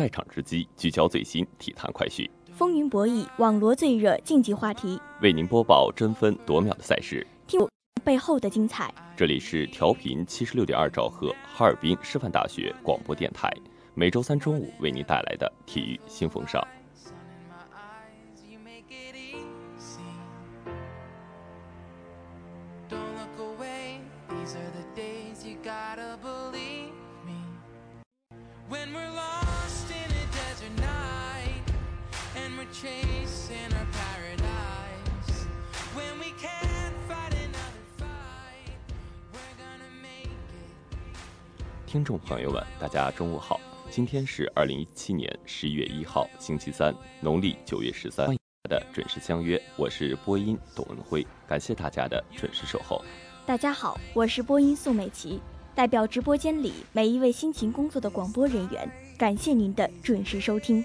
赛场之机，聚焦最新体坛快讯，风云博弈，网罗最热竞技话题，为您播报争分夺秒的赛事，听背后的精彩。这里是调频七十六点二兆赫，哈尔滨师范大学广播电台，每周三中午为您带来的体育新风尚。听众朋友们，大家中午好，今天是二零一七年十一月一号，星期三，农历九月十三。欢迎大家的准时相约，我是播音董文辉，感谢大家的准时守候。大家好，我是播音宋美琪，代表直播间里每一位辛勤工作的广播人员，感谢您的准时收听。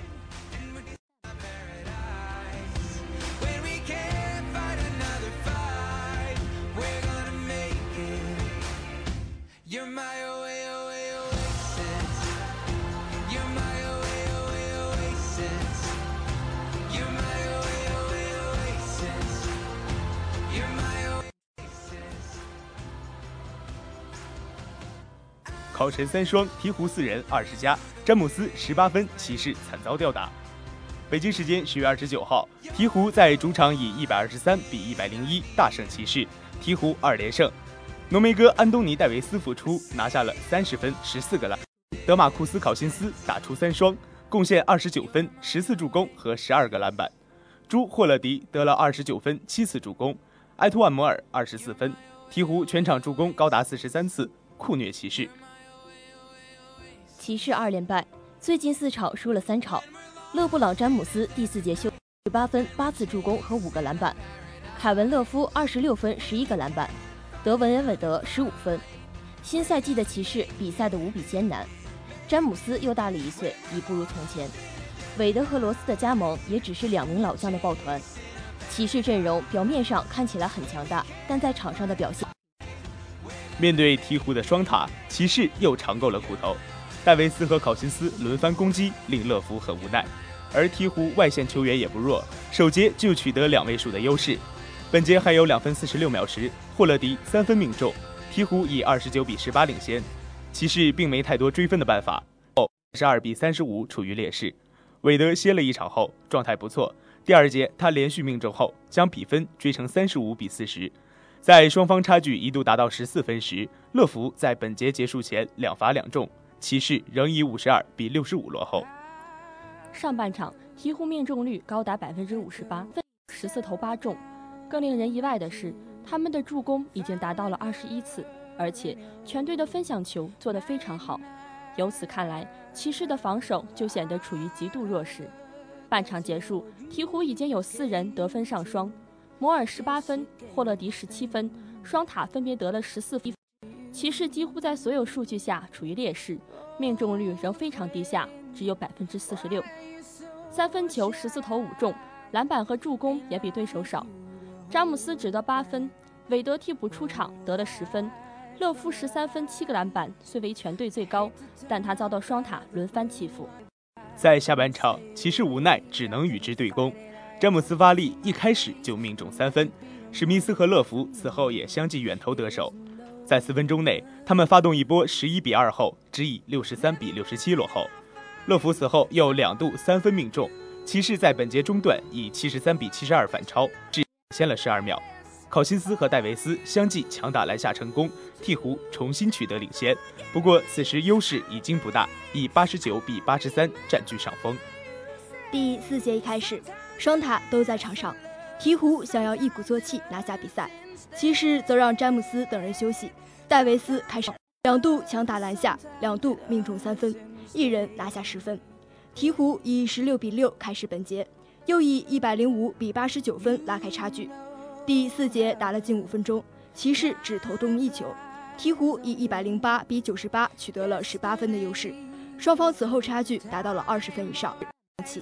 三双，鹈鹕四人二十加，詹姆斯十八分，骑士惨遭吊打。北京时间十月二十九号，鹈鹕在主场以一百二十三比一百零一大胜骑士，鹈鹕二连胜。浓眉哥安东尼戴维斯复出，拿下了三十分、十四个篮。德马库斯考辛斯打出三双，贡献二十九分、十次助攻和十二个篮板。朱霍勒迪得了二十九分、七次助攻，埃托万摩尔二十四分。鹈鹕全场助攻高达四十三次，酷虐骑士。骑士二连败，最近四场输了三场。勒布朗·詹姆斯第四节休十八分、八次助攻和五个篮板，凯文·勒夫二十六分、十一个篮板，德文·恩韦德十五分。新赛季的骑士比赛的无比艰难，詹姆斯又大了一岁，已不如从前。韦德和罗斯的加盟也只是两名老将的抱团。骑士阵容表面上看起来很强大，但在场上的表现。面对鹈鹕的双塔，骑士又尝够了苦头。戴维斯和考辛斯轮番攻击，令乐福很无奈。而鹈鹕外线球员也不弱，首节就取得两位数的优势。本节还有两分四十六秒时，霍勒迪三分命中，鹈鹕以二十九比十八领先。骑士并没太多追分的办法，后十二比三十五处于劣势。韦德歇了一场后状态不错，第二节他连续命中后将比分追成三十五比四十。在双方差距一度达到十四分时，乐福在本节结束前两罚两中，骑士仍以五十二比六十五落后。上半场，鹈鹕命中率高达百分之五十八，十四投八中。更令人意外的是，他们的助攻已经达到了二十一次，而且全队的分享球做得非常好。由此看来，骑士的防守就显得处于极度弱势。半场结束，鹈鹕已经有四人得分上双，摩尔十八分，霍勒迪十七分，双塔分别得了十四分。骑士几乎在所有数据下处于劣势，命中率仍非常低下，只有百分之四十六。三分球十四投五中，篮板和助攻也比对手少。詹姆斯只得八分，韦德替补出场得了十分，勒夫十三分七个篮板，虽为全队最高，但他遭到双塔轮番欺负。在下半场，骑士无奈只能与之对攻。詹姆斯发力一开始就命中三分，史密斯和乐福此后也相继远投得手。在四分钟内，他们发动一波十一比二后，只以六十三比六十七落后。乐福此后又两度三分命中，骑士在本节中段以七十三比七十二反超，只先了十二秒。考辛斯和戴维斯相继强打篮下成功，鹈鹕重新取得领先。不过此时优势已经不大，以八十九比八十三占据上风。第四节一开始。双塔都在场上，鹈鹕想要一鼓作气拿下比赛，骑士则让詹姆斯等人休息。戴维斯开始两度强打篮下，两度命中三分，一人拿下十分。鹈鹕以十六比六开始本节，又以一百零五比八十九分拉开差距。第四节打了近五分钟，骑士只投中一球，鹈鹕以一百零八比九十八取得了十八分的优势，双方此后差距达到了二十分以上。起。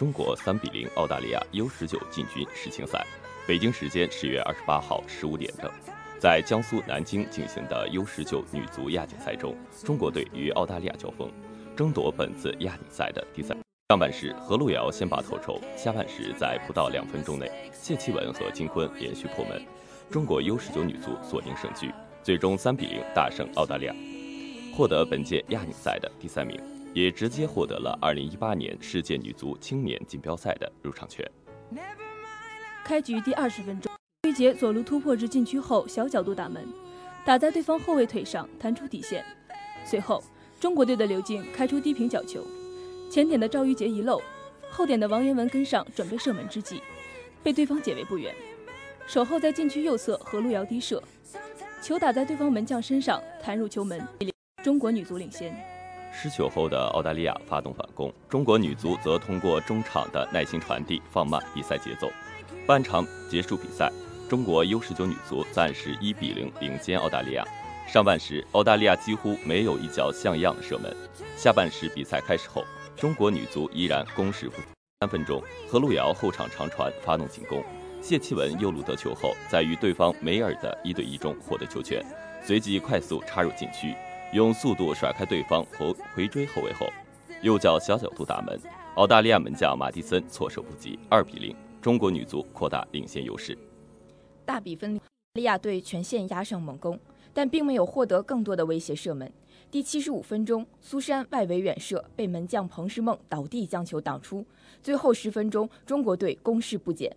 中国三比零澳大利亚 U 十九进军世青赛。北京时间十月二十八号十五点整，在江苏南京进行的 U 十九女足亚锦赛中，中国队与澳大利亚交锋，争夺本次亚锦赛的第三。上半时，何路遥先拔头筹。下半时，在不到两分钟内，谢奇文和金坤连续破门，中国 U 十九女足锁定胜局，最终三比零大胜澳大利亚，获得本届亚锦赛的第三名，也直接获得了二零一八年世界女足青年锦标赛的入场券。开局第二十分钟，崔杰左路突破至禁区后小角度打门，打在对方后卫腿上，弹出底线。随后，中国队的刘静开出低平角球。前点的赵玉杰遗漏，后点的王源文跟上，准备射门之际，被对方解围不远。守候在禁区右侧，何路遥低射，球打在对方门将身上，弹入球门，中国女足领先。失球后的澳大利亚发动反攻，中国女足则通过中场的耐心传递放慢比赛节奏。半场结束比赛，中国 U19 女足暂时一比零领先澳大利亚。上半时，澳大利亚几乎没有一脚像样的射门。下半时比赛开始后。中国女足依然攻势不。三分钟，何璐瑶后场长传发动进攻，谢启文右路得球后，在与对方梅尔的一对一中获得球权，随即快速插入禁区，用速度甩开对方回回追后卫后，右脚小角度打门，澳大利亚门将马蒂森措手不及，二比零，中国女足扩大领先优势。大比分，澳大利亚队全线压上猛攻，但并没有获得更多的威胁射门。第七十五分钟，苏珊外围远射被门将彭诗梦倒地将球挡出。最后十分钟，中国队攻势不减。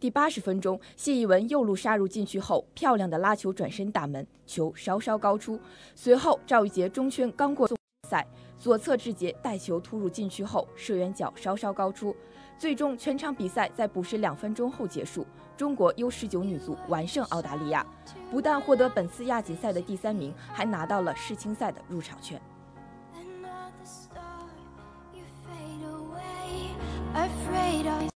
第八十分钟，谢一文右路杀入禁区后，漂亮的拉球转身打门，球稍稍高出。随后，赵玉杰中圈刚过赛，左侧志杰带球突入禁区后，射远角稍稍高出。最终，全场比赛在补时两分钟后结束，中国 U 十九女足完胜澳大利亚，不但获得本次亚锦赛的第三名，还拿到了世青赛的入场券。Afraid of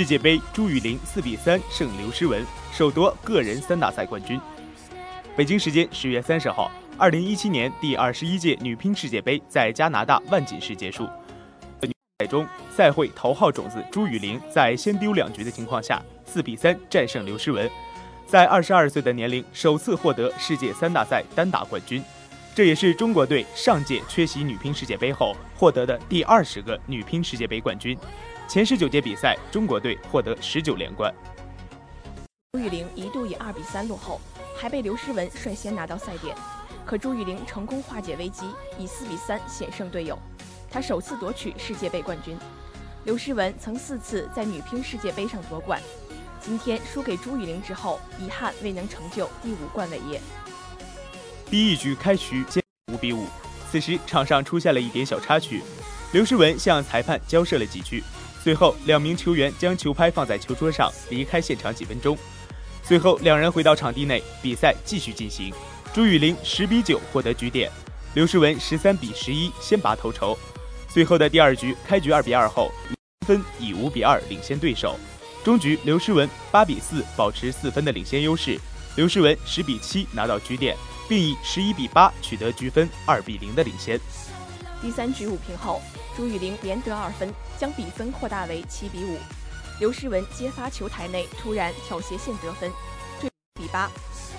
世界杯朱雨玲四比三胜刘诗雯，首夺个人三大赛冠军。北京时间十月三十号，二零一七年第二十一届女乒世界杯在加拿大万锦市结束。赛中，赛会头号种子朱雨玲在先丢两局的情况下，四比三战胜刘诗雯，在二十二岁的年龄首次获得世界三大赛单打冠军。这也是中国队上届缺席女乒世界杯后获得的第二十个女乒世界杯冠军。前十九届比赛，中国队获得十九连冠。朱雨玲一度以二比三落后，还被刘诗雯率先拿到赛点，可朱雨玲成功化解危机，以四比三险胜队友。她首次夺取世界杯冠军。刘诗雯曾四次在女乒世界杯上夺冠，今天输给朱雨玲之后，遗憾未能成就第五冠伟业。第一局开局先五比五，此时场上出现了一点小插曲，刘诗雯向裁判交涉了几句，随后两名球员将球拍放在球桌上离开现场几分钟，随后两人回到场地内，比赛继续进行。朱雨玲十比九获得局点，刘诗雯十三比十一先拔头筹。随后的第二局开局二比二后，分以五比二领先对手。终局刘诗雯八比四保持四分的领先优势，刘诗雯十比七拿到局点。并以十一比八取得局分二比零的领先。第三局五平后，朱雨玲连得二分，将比分扩大为七比五。刘诗雯接发球台内突然挑斜线得分，追比八。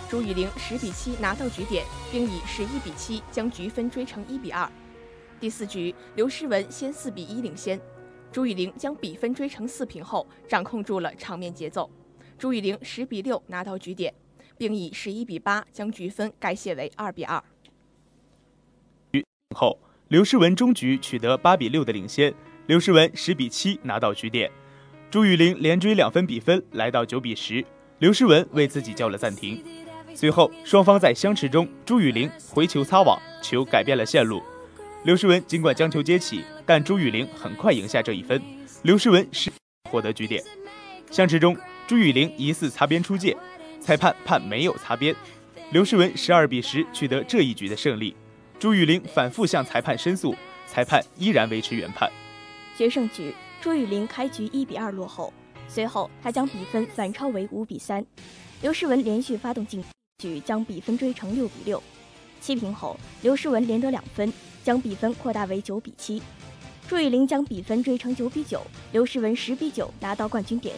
朱雨玲十比七拿到局点，并以十一比七将局分追成一比二。第四局，刘诗雯先四比一领先，朱雨玲将比分追成四平后，掌控住了场面节奏。朱雨玲十比六拿到局点。并以十一比八将局分改写为二比二。后，刘诗雯终局取得八比六的领先，刘诗雯十比七拿到局点。朱雨玲连追两分，比分来到九比十，刘诗雯为自己叫了暂停。随后，双方在相持中，朱雨玲回球擦网，球改变了线路。刘诗雯尽管将球接起，但朱雨玲很快赢下这一分，刘诗雯是获得局点。相持中，朱雨玲疑似擦边出界。裁判判没有擦边，刘诗雯十二比十取得这一局的胜利。朱雨玲反复向裁判申诉，裁判依然维持原判。决胜局，朱雨玲开局一比二落后，随后她将比分反超为五比三。刘诗雯连续发动进局，将比分追成六比六。七平后，刘诗雯连得两分，将比分扩大为九比七。朱雨玲将比分追成九比九，刘诗雯十比九拿到冠军点。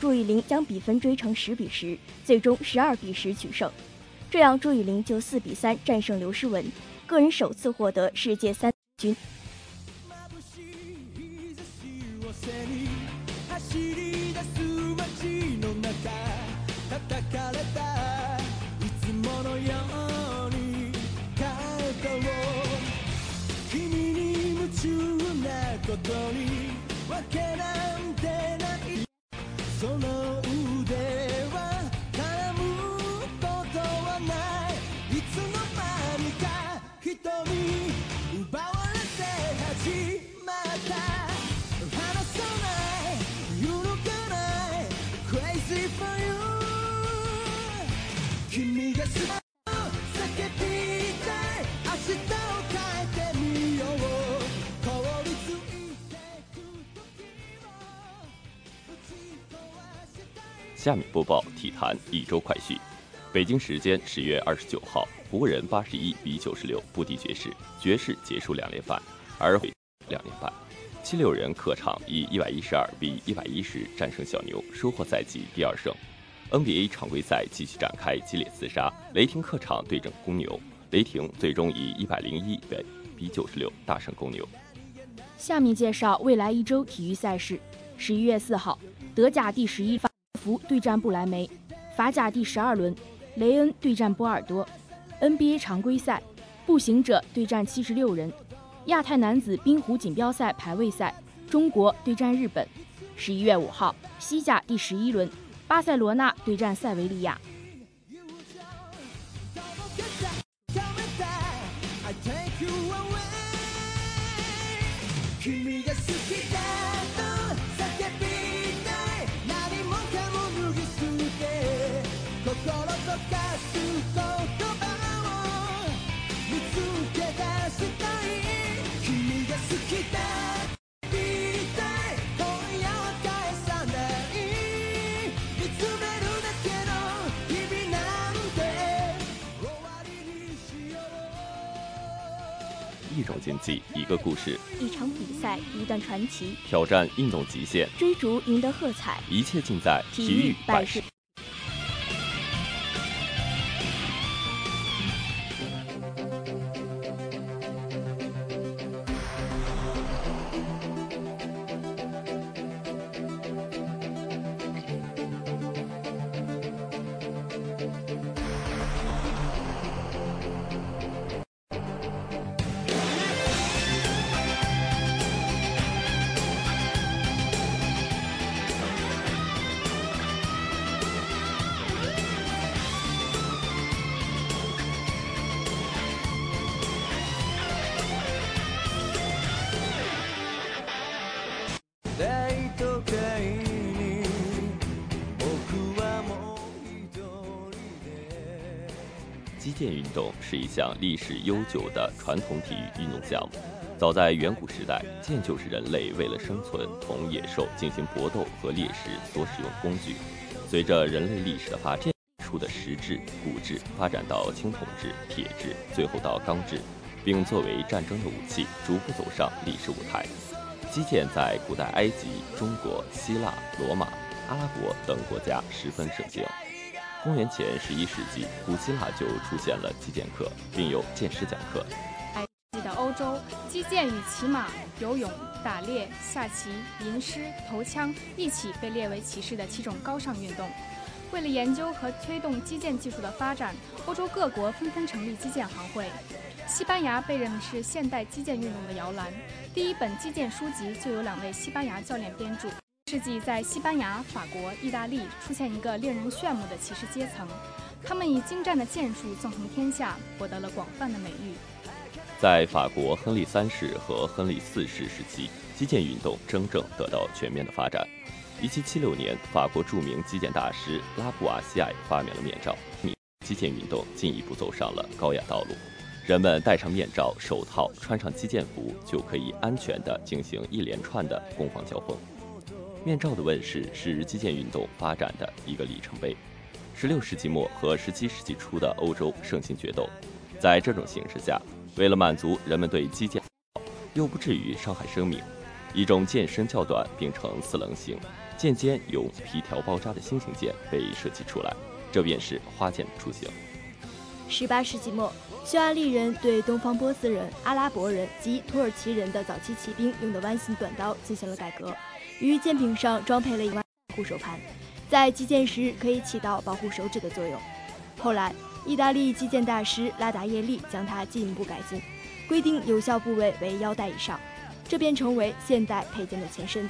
朱雨玲将比分追成十比十，最终十二比十取胜，这样朱雨玲就四比三战胜刘诗雯，个人首次获得世界三军。その下面播报体坛一周快讯。北京时间十月二十九号，湖人八十一比九十六不敌爵士，爵士结束两连败，而两连败。七六人客场以一百一十二比一百一十战胜小牛，收获赛季第二胜。NBA 常规赛继续展开激烈厮杀，雷霆客场对阵公牛，雷霆最终以一百零一比九十六大胜公牛。下面介绍未来一周体育赛事：十一月四号，德甲第十一福对战不莱梅；法甲第十二轮，雷恩对战波尔多；NBA 常规赛，步行者对战七十六人；亚太男子冰壶锦标赛排位赛，中国对战日本；十一月五号，西甲第十一轮，巴塞罗那对战塞维利亚。种竞技，一个故事，一场比赛，一段传奇，挑战运动极限，追逐赢得喝彩，一切尽在体育百事。项历史悠久的传统体育运动项目。早在远古时代，剑就是人类为了生存同野兽进行搏斗和猎食所使用工具。随着人类历史的发展，出的石制、骨制发展到青铜制、铁制，最后到钢制，并作为战争的武器，逐步走上历史舞台。击剑在古代埃及、中国、希腊、罗马、阿拉伯等国家十分盛行。公元前十一世纪，古希腊就出现了击剑课，并有剑师讲课。埃及的欧洲，击剑与骑马、游泳、打猎、下棋、吟诗、投枪一起被列为骑士的七种高尚运动。为了研究和推动击剑技术的发展，欧洲各国纷纷成立击剑行会。西班牙被认为是现代击剑运动的摇篮，第一本击剑书籍就有两位西班牙教练编著。世纪在西班牙、法国、意大利出现一个令人炫目的骑士阶层，他们以精湛的剑术纵横天下，获得了广泛的美誉。在法国亨利三世和亨利四世时期，击剑运动真正得到全面的发展。1776年，法国著名击剑大师拉布瓦西埃发明了面罩，击剑运动进一步走上了高雅道路。人们戴上面罩、手套，穿上击剑服，就可以安全地进行一连串的攻防交锋。面罩的问世是击剑运动发展的一个里程碑。十六世纪末和十七世纪初的欧洲盛行决斗，在这种形势下，为了满足人们对击剑又不至于伤害生命，一种剑身较短并呈四棱形、剑尖用皮条包扎的新型剑被设计出来，这便是花剑的雏形。十八世纪末，匈牙利人对东方波斯人、阿拉伯人及土耳其人的早期骑兵用的弯形短刀进行了改革，于剑柄上装配了一个护手盘，在击剑时可以起到保护手指的作用。后来，意大利击剑大师拉达耶利将它进一步改进，规定有效部位为腰带以上，这便成为现代佩剑的前身。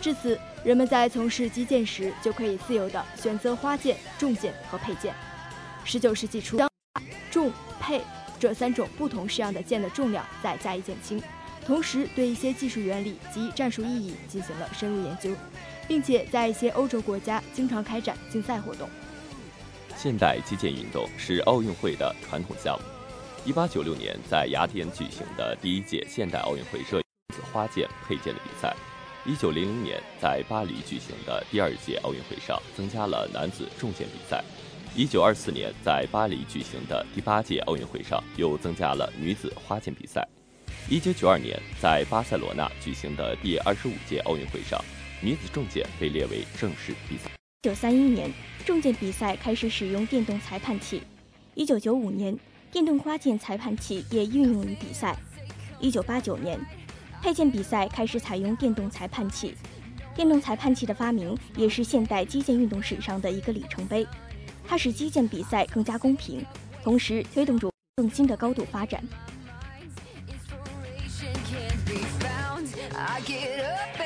至此，人们在从事击剑时就可以自由地选择花剑、重剑和佩剑。十九世纪初，将重、佩这三种不同式样的剑的重量再加以减轻，同时对一些技术原理及战术意义进行了深入研究，并且在一些欧洲国家经常开展竞赛活动。现代击剑运动是奥运会的传统项目。一八九六年在雅典举行的第一届现代奥运会设子花剑、佩剑的比赛。一九零零年在巴黎举行的第二届奥运会上增加了男子重剑比赛。一九二四年在巴黎举行的第八届奥运会上又增加了女子花剑比赛。一九九二年在巴塞罗那举行的第二十五届奥运会上，女子重剑被列为正式比赛。一九三一年，重剑比赛开始使用电动裁判器。一九九五年，电动花剑裁判器也运用于比赛。一九八九年，佩剑比赛开始采用电动裁判器。电动裁判器的发明也是现代击剑运动史上的一个里程碑，它使击剑比赛更加公平，同时推动着更新的高度发展。I get up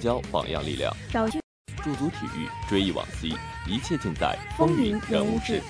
焦榜样力量，驻足体育，追忆往昔，一切尽在风云人物志。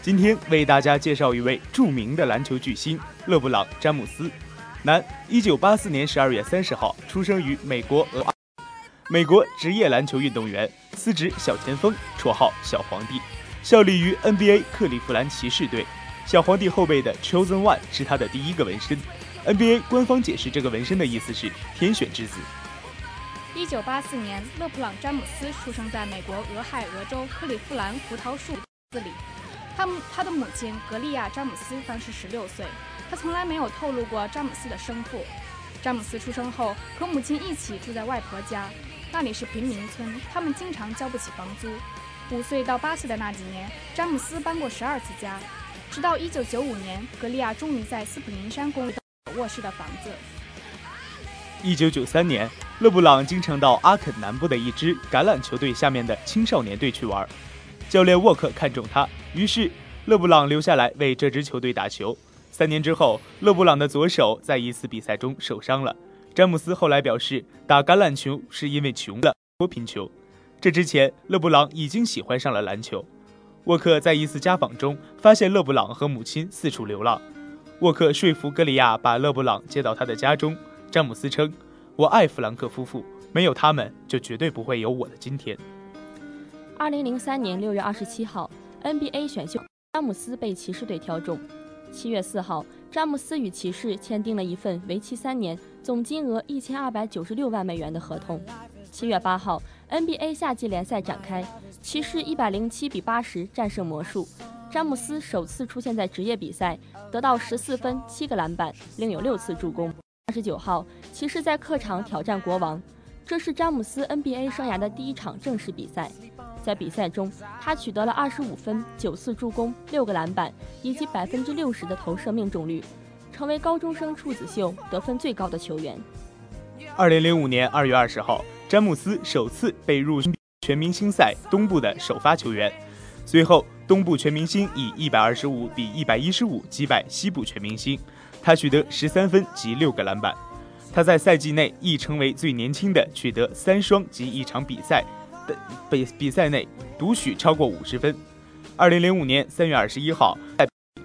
今天为大家介绍一位著名的篮球巨星勒布朗·詹姆斯，男，一九八四年十二月三十号出生于美国俄，美国职业篮球运动员，司职小前锋，绰号小皇帝，效力于 NBA 克利夫兰骑士队。小皇帝后背的 Chosen One 是他的第一个纹身，NBA 官方解释这个纹身的意思是天选之子。一九八四年，勒布朗·詹姆斯出生在美国俄亥俄州克利夫兰胡桃树子里。他他的母亲格利亚·詹姆斯当时十六岁，他从来没有透露过詹姆斯的生父。詹姆斯出生后和母亲一起住在外婆家，那里是贫民村，他们经常交不起房租。五岁到八岁的那几年，詹姆斯搬过十二次家。直到一九九五年，格利亚终于在斯普林山公寓有卧室的房子。一九九三年，勒布朗经常到阿肯南部的一支橄榄球队下面的青少年队去玩。教练沃克看中他，于是勒布朗留下来为这支球队打球。三年之后，勒布朗的左手在一次比赛中受伤了。詹姆斯后来表示，打橄榄球是因为穷了，多贫穷。这之前，勒布朗已经喜欢上了篮球。沃克在一次家访中发现勒布朗和母亲四处流浪，沃克说服格里亚把勒布朗接到他的家中。詹姆斯称：“我爱弗兰克夫妇，没有他们就绝对不会有我的今天。”二零零三年六月二十七号，NBA 选秀，詹姆斯被骑士队挑中。七月四号，詹姆斯与骑士签订了一份为期三年、总金额一千二百九十六万美元的合同。七月八号，NBA 夏季联赛展开。骑士一百零七比八十战胜魔术，詹姆斯首次出现在职业比赛，得到十四分、七个篮板，另有六次助攻。二十九号，骑士在客场挑战国王，这是詹姆斯 NBA 生涯的第一场正式比赛。在比赛中，他取得了二十五分、九次助攻、六个篮板以及百分之六十的投射命中率，成为高中生处子秀得分最高的球员。二零零五年二月二十号，詹姆斯首次被入选。全明星赛东部的首发球员，随后东部全明星以一百二十五比一百一十五击败西部全明星，他取得十三分及六个篮板。他在赛季内亦成为最年轻的取得三双及一场比赛比比赛内独取超过五十分。二零零五年三月二十一号，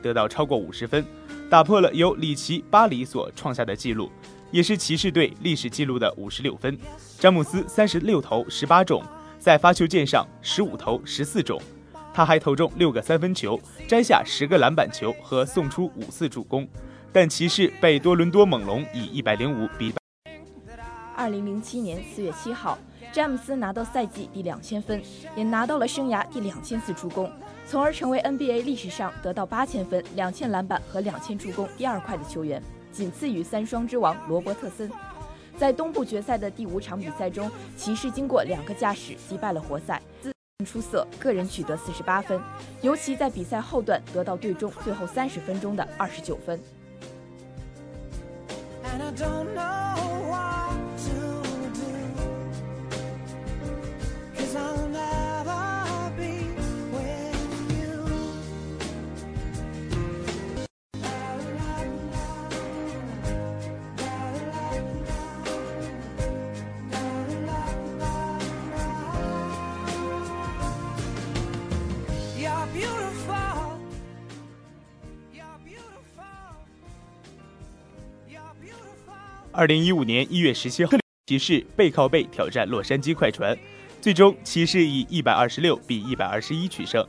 得到超过五十分，打破了由里奇巴里所创下的纪录，也是骑士队历史纪录的五十六分。詹姆斯三十六投十八中。在发球键上十五投十四中，他还投中六个三分球，摘下十个篮板球和送出五次助攻。但骑士被多伦多猛龙以一百零五比。二零零七年四月七号，詹姆斯拿到赛季第两千分，也拿到了生涯第两千次助攻，从而成为 NBA 历史上得到八千分、两千篮板和两千助攻第二快的球员，仅次于三双之王罗伯特森。在东部决赛的第五场比赛中，骑士经过两个驾驶击败了活塞。出色，个人取得四十八分，尤其在比赛后段得到队中最后三十分钟的二十九分。二零一五年一月十七号，骑士背靠背挑战洛杉矶快船，最终骑士以一百二十六比一百二十一取胜。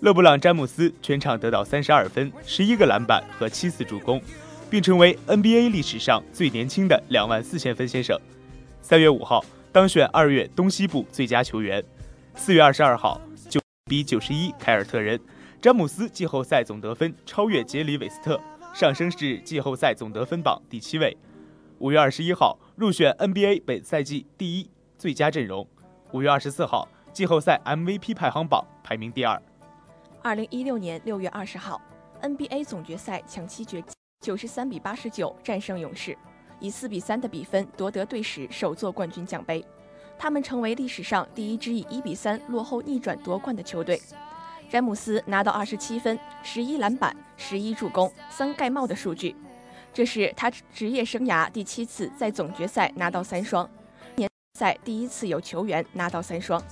勒布朗·詹姆斯全场得到三十二分、十一个篮板和七次助攻，并成为 NBA 历史上最年轻的两万四千分先生。三月五号当选二月东西部最佳球员。四月二十二号九比九十一凯尔特人，詹姆斯季后赛总得分超越杰里·韦斯特，上升至季后赛总得分榜第七位。五月二十一号入选 NBA 本赛季第一最佳阵容。五月二十四号季后赛 MVP 排行榜排名第二。二零一六年六月二十号，NBA 总决赛抢七决，九十三比八十九战胜勇士，以四比三的比分夺得队史首座冠军奖杯。他们成为历史上第一支以一比三落后逆转夺冠的球队。詹姆斯拿到二十七分、十一篮板、十一助攻、三盖帽的数据。这是他职业生涯第七次在总决赛拿到三双，年赛第一次有球员拿到三双。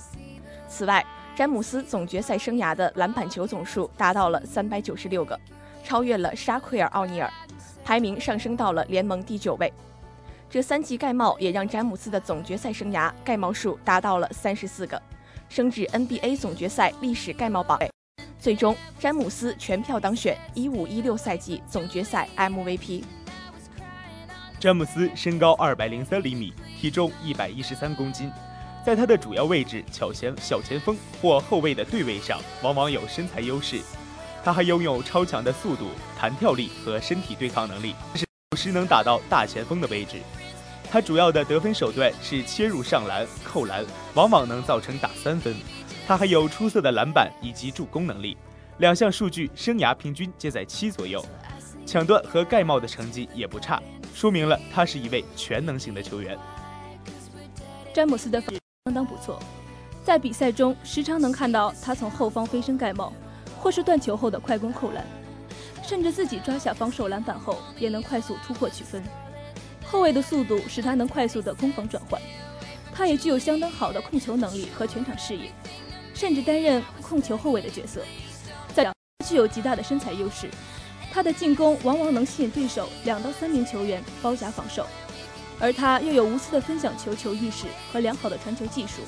此外，詹姆斯总决赛生涯的篮板球总数达到了三百九十六个，超越了沙奎尔·奥尼尔，排名上升到了联盟第九位。这三记盖帽也让詹姆斯的总决赛生涯盖帽数达到了三十四个，升至 NBA 总决赛历史盖帽榜。最终，詹姆斯全票当选一五一六赛季总决赛 MVP。詹姆斯身高二百零三厘米，体重一百一十三公斤，在他的主要位置小前小前锋或后卫的对位上，往往有身材优势。他还拥有超强的速度、弹跳力和身体对抗能力，是有时能打到大前锋的位置。他主要的得分手段是切入上篮、扣篮，往往能造成打三分。他还有出色的篮板以及助攻能力，两项数据生涯平均皆在七左右。抢断和盖帽的成绩也不差，说明了他是一位全能型的球员。詹姆斯的相当不错，在比赛中时常能看到他从后方飞身盖帽，或是断球后的快攻扣篮，甚至自己抓下防守篮板后也能快速突破取分。后卫的速度使他能快速的攻防转换，他也具有相当好的控球能力和全场视野。甚至担任控球后卫的角色，在具有极大的身材优势，他的进攻往往能吸引对手两到三名球员包夹防守，而他又有无私的分享球球意识和良好的传球技术，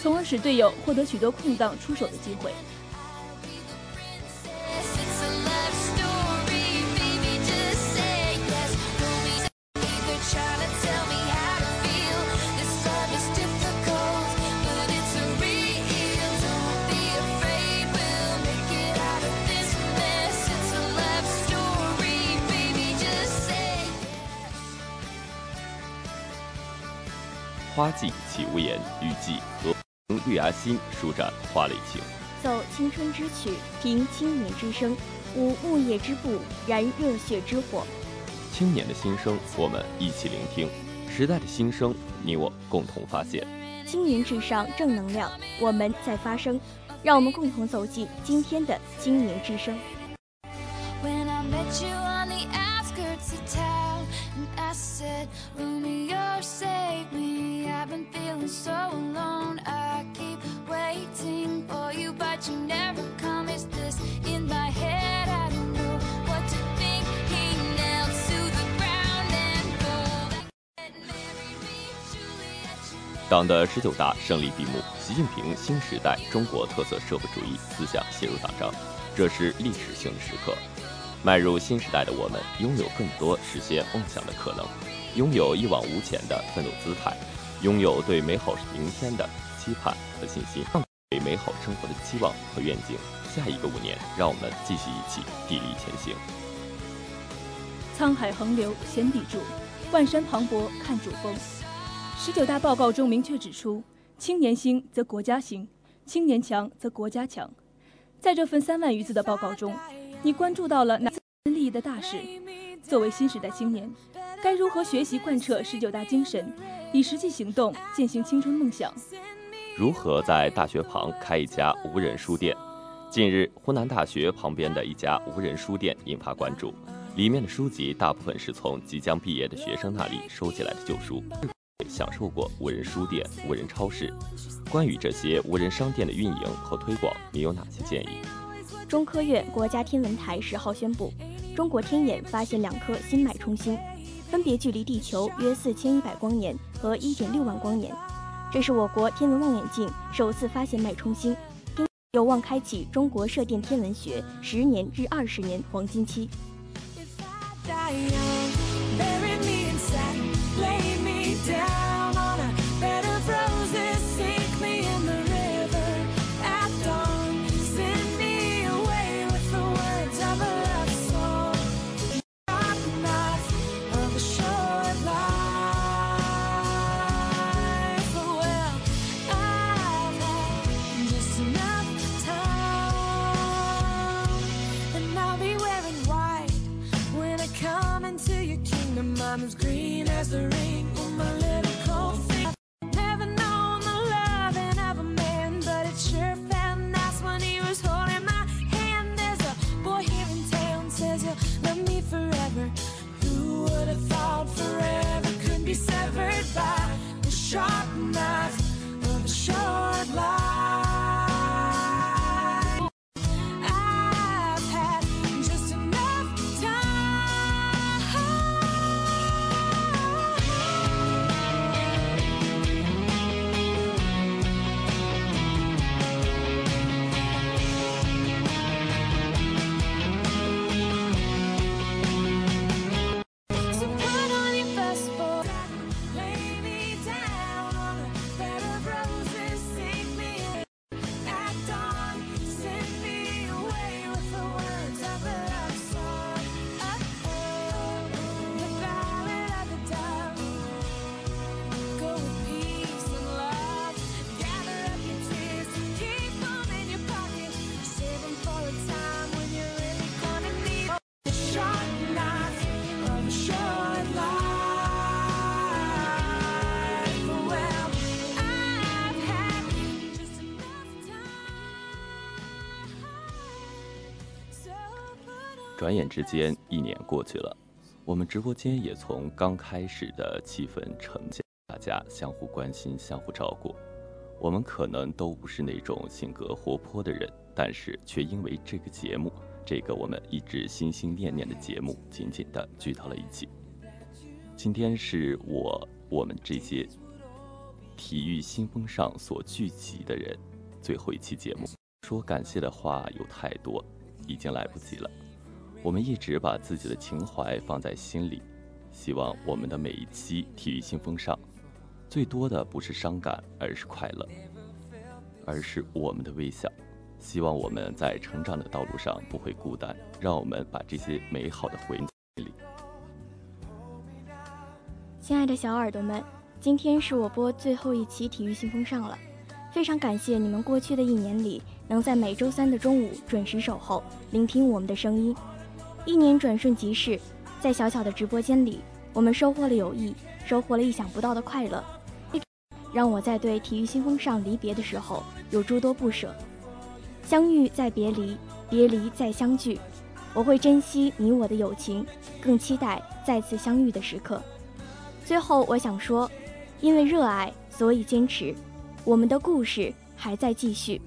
从而使队友获得许多空档出手的机会。花季起无言，雨季何绿芽心，舒展花蕾情。奏青春之曲，凭青年之声，舞木叶之步，燃热血之火。青年的心声，我们一起聆听；时代的心声，你我共同发现。青年至上，正能量，我们在发声。让我们共同走进今天的青年之声。When I met you on the outskirts of town, and I said, Romeo, save me. I've been feeling so alone. I keep waiting for you, but you never come. Is this in my head? I don't know what to think. He knelt to the ground and rolled. Marry me, Juliet, you 党的十九大胜利闭幕，习近平新时代中国特色社会主义思想写入党章，这是历史性的时刻。迈入新时代的我们，拥有更多实现梦想的可能，拥有一往无前的奋斗姿态，拥有对美好明天的期盼和信心，对美好生活的期望和愿景。下一个五年，让我们继续一起砥砺前行。沧海横流显砥柱，万山磅礴看主峰。十九大报告中明确指出，青年兴则国家兴，青年强则国家强。在这份三万余字的报告中，你关注到了哪利益的大事？作为新时代青年，该如何学习贯彻十九大精神，以实际行动践行青春梦想？如何在大学旁开一家无人书店？近日，湖南大学旁边的一家无人书店引发关注，里面的书籍大部分是从即将毕业的学生那里收集来的旧书。享受过无人书店、无人超市，关于这些无人商店的运营和推广，你有哪些建议？中科院国家天文台十号宣布，中国天眼发现两颗新脉冲星，分别距离地球约四千一百光年和一点六万光年。这是我国天文望远镜首次发现脉冲星，有望开启中国射电天文学十年至二十年黄金期。转眼之间，一年过去了，我们直播间也从刚开始的气氛沉下，大家相互关心、相互照顾。我们可能都不是那种性格活泼的人，但是却因为这个节目，这个我们一直心心念念的节目，紧紧的聚到了一起。今天是我我们这些体育新风尚所聚集的人最后一期节目，说感谢的话有太多，已经来不及了。我们一直把自己的情怀放在心里，希望我们的每一期体育新风尚，最多的不是伤感，而是快乐，而是我们的微笑。希望我们在成长的道路上不会孤单，让我们把这些美好的回忆里。亲爱的小耳朵们，今天是我播最后一期体育新风尚了，非常感谢你们过去的一年里能在每周三的中午准时守候，聆听我们的声音。一年转瞬即逝，在小小的直播间里，我们收获了友谊，收获了意想不到的快乐，让我在对体育新风尚离别的时候有诸多不舍。相遇在别离，别离再相聚，我会珍惜你我的友情，更期待再次相遇的时刻。最后，我想说，因为热爱，所以坚持，我们的故事还在继续。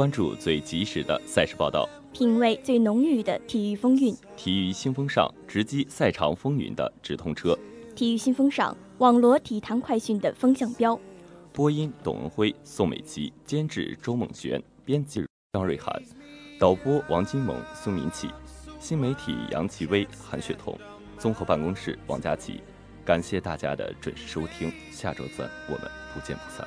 关注最及时的赛事报道，品味最浓郁的体育风韵，体育新风尚，直击赛场风云的直通车。体育新风尚，网罗体坛快讯的风向标。播音：董文辉、宋美琪，监制：周梦璇，编辑：张瑞涵，导播：王金萌、苏明启，新媒体：杨奇威、韩雪彤，综合办公室：王佳琪。感谢大家的准时收听，下周三我们不见不散。